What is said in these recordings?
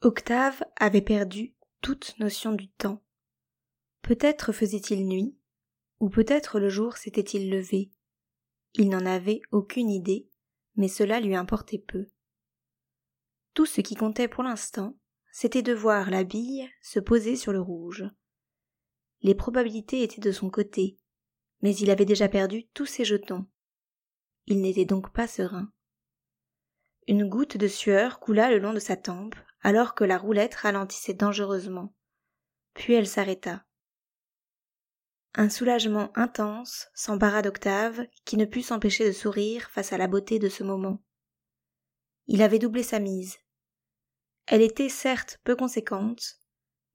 Octave avait perdu toute notion du temps. Peut-être faisait-il nuit, ou peut-être le jour s'était-il levé. Il n'en avait aucune idée, mais cela lui importait peu. Tout ce qui comptait pour l'instant, c'était de voir la bille se poser sur le rouge. Les probabilités étaient de son côté, mais il avait déjà perdu tous ses jetons. Il n'était donc pas serein. Une goutte de sueur coula le long de sa tempe, alors que la roulette ralentissait dangereusement. Puis elle s'arrêta. Un soulagement intense s'empara d'Octave, qui ne put s'empêcher de sourire face à la beauté de ce moment. Il avait doublé sa mise. Elle était certes peu conséquente,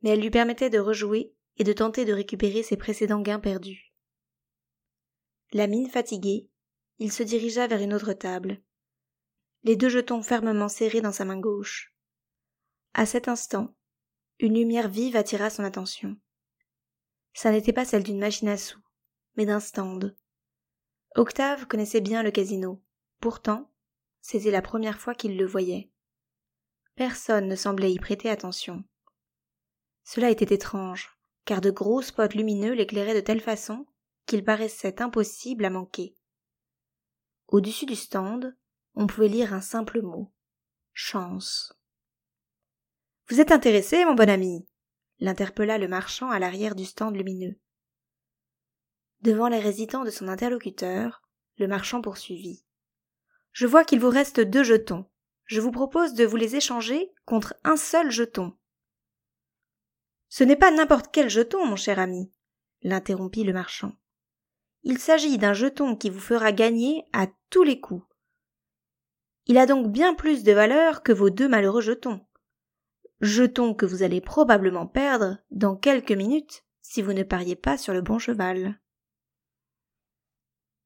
mais elle lui permettait de rejouer et de tenter de récupérer ses précédents gains perdus. La mine fatiguée, il se dirigea vers une autre table, les deux jetons fermement serrés dans sa main gauche. À cet instant, une lumière vive attira son attention. Ça n'était pas celle d'une machine à sous, mais d'un stand. Octave connaissait bien le casino. Pourtant, c'était la première fois qu'il le voyait. Personne ne semblait y prêter attention. Cela était étrange, car de gros spots lumineux l'éclairaient de telle façon qu'il paraissait impossible à manquer. Au-dessus du stand, on pouvait lire un simple mot. Chance. Vous êtes intéressé, mon bon ami? l'interpella le marchand à l'arrière du stand lumineux. Devant les résidents de son interlocuteur, le marchand poursuivit. Je vois qu'il vous reste deux jetons. Je vous propose de vous les échanger contre un seul jeton. Ce n'est pas n'importe quel jeton, mon cher ami, l'interrompit le marchand. Il s'agit d'un jeton qui vous fera gagner à tous les coups. Il a donc bien plus de valeur que vos deux malheureux jetons jeton que vous allez probablement perdre dans quelques minutes si vous ne pariez pas sur le bon cheval.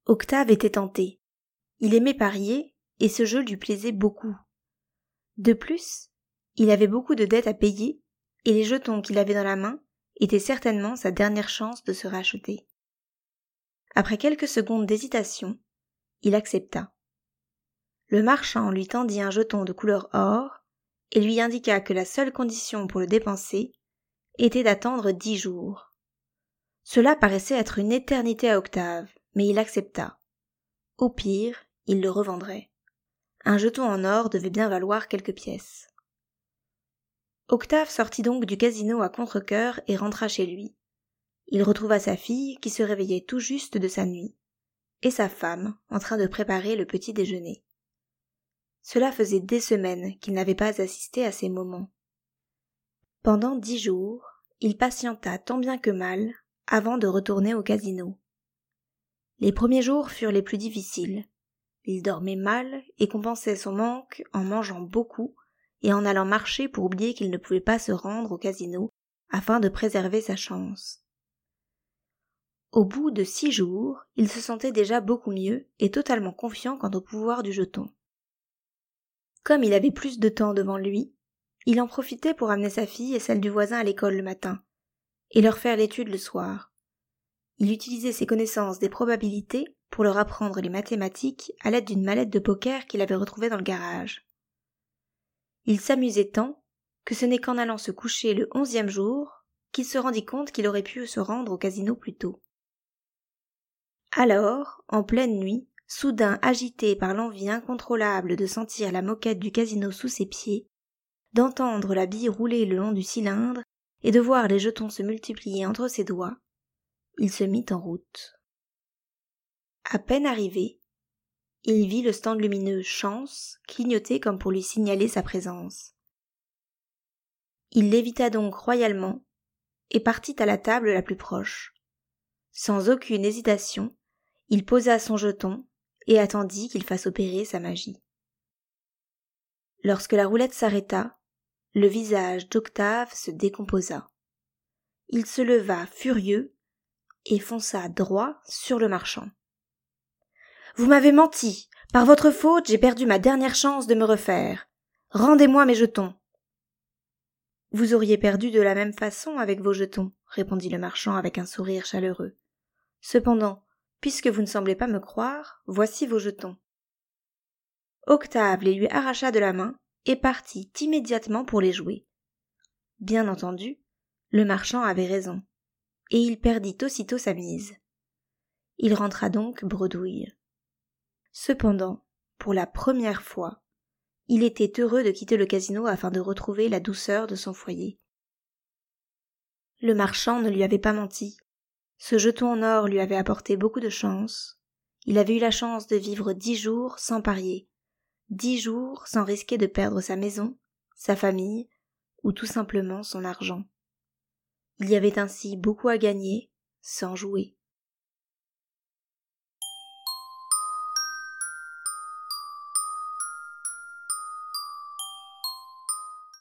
Octave était tenté. Il aimait parier, et ce jeu lui plaisait beaucoup. De plus, il avait beaucoup de dettes à payer, et les jetons qu'il avait dans la main étaient certainement sa dernière chance de se racheter. Après quelques secondes d'hésitation, il accepta. Le marchand lui tendit un jeton de couleur or, et lui indiqua que la seule condition pour le dépenser était d'attendre dix jours. Cela paraissait être une éternité à Octave, mais il accepta. Au pire, il le revendrait. Un jeton en or devait bien valoir quelques pièces. Octave sortit donc du casino à contre-cœur et rentra chez lui. Il retrouva sa fille qui se réveillait tout juste de sa nuit, et sa femme en train de préparer le petit déjeuner. Cela faisait des semaines qu'il n'avait pas assisté à ces moments. Pendant dix jours, il patienta tant bien que mal avant de retourner au casino. Les premiers jours furent les plus difficiles. Il dormait mal et compensait son manque en mangeant beaucoup et en allant marcher pour oublier qu'il ne pouvait pas se rendre au casino afin de préserver sa chance. Au bout de six jours, il se sentait déjà beaucoup mieux et totalement confiant quant au pouvoir du jeton. Comme il avait plus de temps devant lui, il en profitait pour amener sa fille et celle du voisin à l'école le matin, et leur faire l'étude le soir. Il utilisait ses connaissances des probabilités pour leur apprendre les mathématiques à l'aide d'une mallette de poker qu'il avait retrouvée dans le garage. Il s'amusait tant que ce n'est qu'en allant se coucher le onzième jour qu'il se rendit compte qu'il aurait pu se rendre au casino plus tôt. Alors, en pleine nuit, soudain agité par l'envie incontrôlable de sentir la moquette du casino sous ses pieds, d'entendre la bille rouler le long du cylindre et de voir les jetons se multiplier entre ses doigts, il se mit en route. À peine arrivé, il vit le stand lumineux Chance clignoter comme pour lui signaler sa présence. Il l'évita donc royalement et partit à la table la plus proche. Sans aucune hésitation, il posa son jeton et attendit qu'il fasse opérer sa magie. Lorsque la roulette s'arrêta, le visage d'Octave se décomposa. Il se leva furieux et fonça droit sur le marchand. Vous m'avez menti. Par votre faute, j'ai perdu ma dernière chance de me refaire. Rendez-moi mes jetons. Vous auriez perdu de la même façon avec vos jetons, répondit le marchand avec un sourire chaleureux. Cependant, puisque vous ne semblez pas me croire, voici vos jetons. Octave les lui arracha de la main et partit immédiatement pour les jouer. Bien entendu, le marchand avait raison, et il perdit aussitôt sa mise. Il rentra donc bredouille. Cependant, pour la première fois, il était heureux de quitter le casino afin de retrouver la douceur de son foyer. Le marchand ne lui avait pas menti. Ce jeton en or lui avait apporté beaucoup de chance. Il avait eu la chance de vivre dix jours sans parier, dix jours sans risquer de perdre sa maison, sa famille, ou tout simplement son argent. Il y avait ainsi beaucoup à gagner sans jouer.